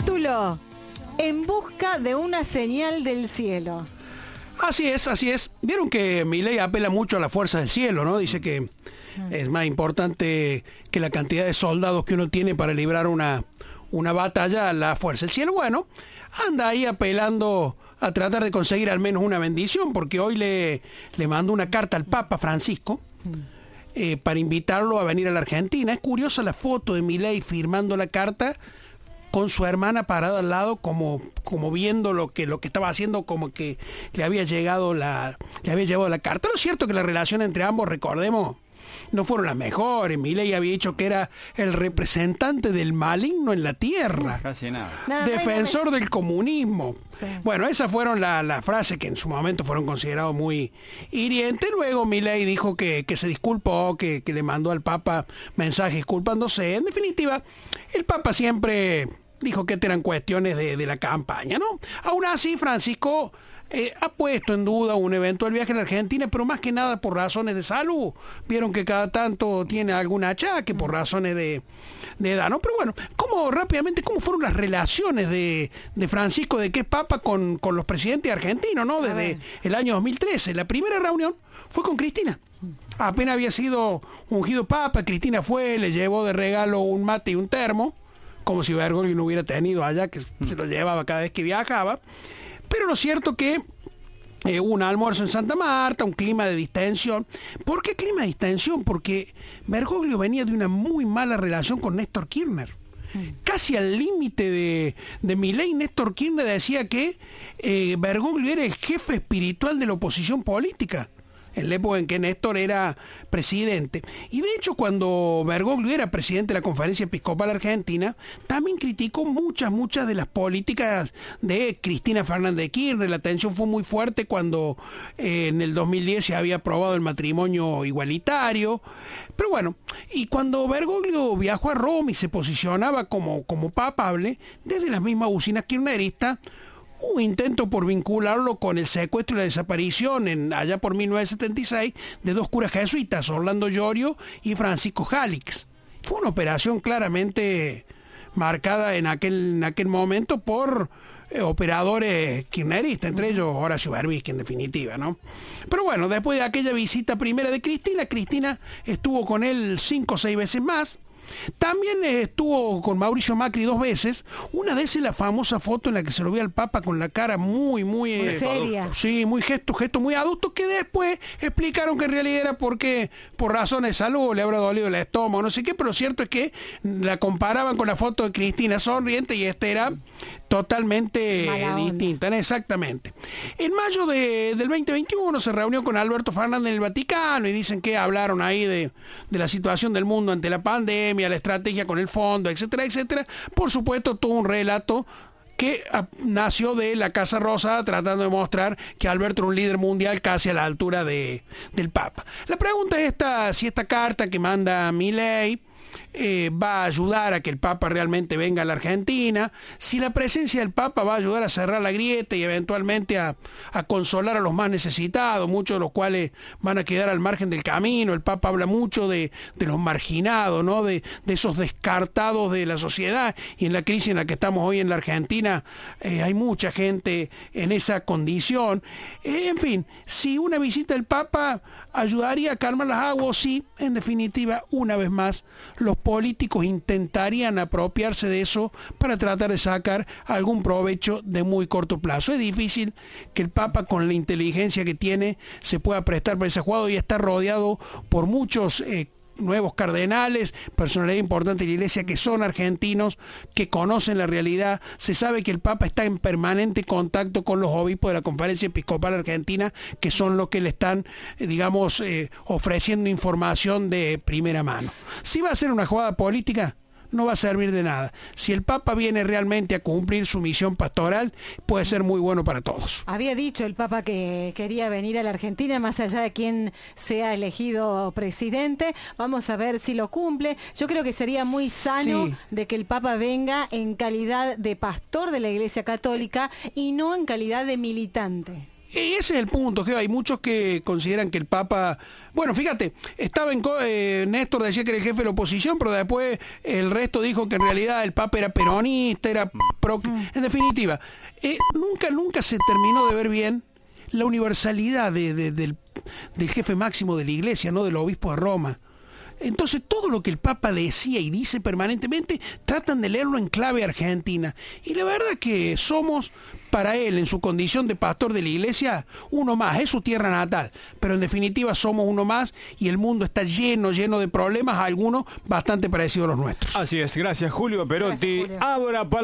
Título, En busca de una señal del cielo. Así es, así es. Vieron que mi ley apela mucho a la fuerza del cielo, ¿no? Dice que es más importante que la cantidad de soldados que uno tiene para librar una, una batalla, la fuerza del cielo. Bueno, anda ahí apelando a tratar de conseguir al menos una bendición, porque hoy le, le mandó una carta al Papa Francisco eh, para invitarlo a venir a la Argentina. Es curiosa la foto de Milei firmando la carta con su hermana parada al lado como, como viendo lo que, lo que estaba haciendo, como que le había llegado la, le había llegado la carta. Lo cierto que la relación entre ambos, recordemos, no fueron las mejores. Milei había dicho que era el representante del maligno en la tierra. Casi nada. Defensor del comunismo. Sí. Bueno, esas fueron las la frases que en su momento fueron considerados muy hirientes. Luego Milei dijo que, que se disculpó, que, que le mandó al Papa mensajes disculpándose. En definitiva, el Papa siempre dijo que eran cuestiones de, de la campaña, ¿no? Aún así, Francisco eh, ha puesto en duda un eventual viaje a la Argentina, pero más que nada por razones de salud. Vieron que cada tanto tiene algún achaque por razones de, de edad, ¿no? Pero bueno, ¿cómo rápidamente, cómo fueron las relaciones de, de Francisco de que es Papa con, con los presidentes argentinos, ¿no? Desde el año 2013. La primera reunión fue con Cristina. Apenas había sido ungido Papa, Cristina fue, le llevó de regalo un mate y un termo, como si Bergoglio no hubiera tenido allá, que se lo llevaba cada vez que viajaba. Pero lo cierto que eh, hubo un almuerzo en Santa Marta, un clima de distensión. ¿Por qué clima de distensión? Porque Bergoglio venía de una muy mala relación con Néstor Kirchner. Casi al límite de, de Milei, Néstor Kirchner decía que eh, Bergoglio era el jefe espiritual de la oposición política en la época en que Néstor era presidente. Y de hecho, cuando Bergoglio era presidente de la Conferencia Episcopal Argentina, también criticó muchas, muchas de las políticas de Cristina Fernández de Kirchner. La tensión fue muy fuerte cuando eh, en el 2010 se había aprobado el matrimonio igualitario. Pero bueno, y cuando Bergoglio viajó a Roma y se posicionaba como, como papable, desde las mismas usinas kirchneristas, un intento por vincularlo con el secuestro y la desaparición en, allá por 1976 de dos curas jesuitas, Orlando Llorio y Francisco Jalix. Fue una operación claramente marcada en aquel, en aquel momento por eh, operadores kirchneristas, entre ellos Horacio Berbisky en definitiva, ¿no? Pero bueno, después de aquella visita primera de Cristina, Cristina estuvo con él cinco o seis veces más. También eh, estuvo con Mauricio Macri dos veces. Una vez en la famosa foto en la que se lo ve al Papa con la cara muy, muy... Muy eh, seria. Sí, muy gesto, gesto muy adulto, que después explicaron que en realidad era porque por razones de salud le habrá dolido el estómago, no sé qué, pero lo cierto es que la comparaban con la foto de Cristina sonriente y esta era totalmente distinta, exactamente. En mayo de- del 2021 se reunió con Alberto Fernández en el Vaticano y dicen que hablaron ahí de, de la situación del mundo ante la pandemia, la estrategia con el fondo, etcétera, etcétera. Por supuesto, todo un relato que ah, nació de la Casa Rosa tratando de mostrar que Alberto era un líder mundial casi a la altura de, del Papa. La pregunta es esta, si esta carta que manda Milei eh, va a ayudar a que el Papa realmente venga a la Argentina, si la presencia del Papa va a ayudar a cerrar la grieta y eventualmente a, consolar a los más necesitados, muchos de los cuales van a quedar al margen del camino. El Papa habla mucho de, los marginados, ¿no? de, de esos descartados de la sociedad y en la crisis en la que estamos hoy en la Argentina eh, hay mucha gente en esa condición. Eh, en fin, si una visita del Papa ayudaría a calmar las aguas, sí, en definitiva, una vez más, los políticos intentarían apropiarse de eso para tratar de sacar algún provecho de muy corto plazo. Es difícil que el Papa, con la inteligencia que tiene, se pueda prestar para ese juego y está rodeado por muchos... eh, nuevos cardenales, personalidad importante de la iglesia que son argentinos, que conocen la realidad. Se sabe que el Papa está en permanente contacto con los obispos de la Conferencia Episcopal Argentina, que son los que le están, eh, digamos, eh, ofreciendo información de primera mano. Si va a ser una jugada política, no va a servir de nada. Si el Papa viene realmente a cumplir su misión pastoral, puede ser muy bueno para todos. Había dicho el Papa que quería venir a la Argentina, más allá de quién sea elegido presidente. Vamos a ver si lo cumple. Yo creo que sería muy sano Sí. de que el Papa venga en calidad de pastor de la Iglesia Católica y no en calidad de militante. Ese es el punto, que hay muchos que consideran que el Papa, bueno, fíjate, estaba en eh, Néstor decía que era el jefe de la oposición, pero después el resto dijo que en realidad el Papa era peronista, era pro, mm. en definitiva, eh, nunca nunca se terminó de ver bien la universalidad del, del jefe máximo de la Iglesia, no del obispo de Roma. Entonces todo lo que el Papa decía y dice permanentemente tratan de leerlo en clave argentina. Y la verdad que somos para él, en su condición de pastor de la iglesia, uno más, es su tierra natal. Pero en definitiva somos uno más y el mundo está lleno, lleno de problemas, algunos bastante parecidos a los nuestros. Así es, gracias Julio Perotti. Abra palabra.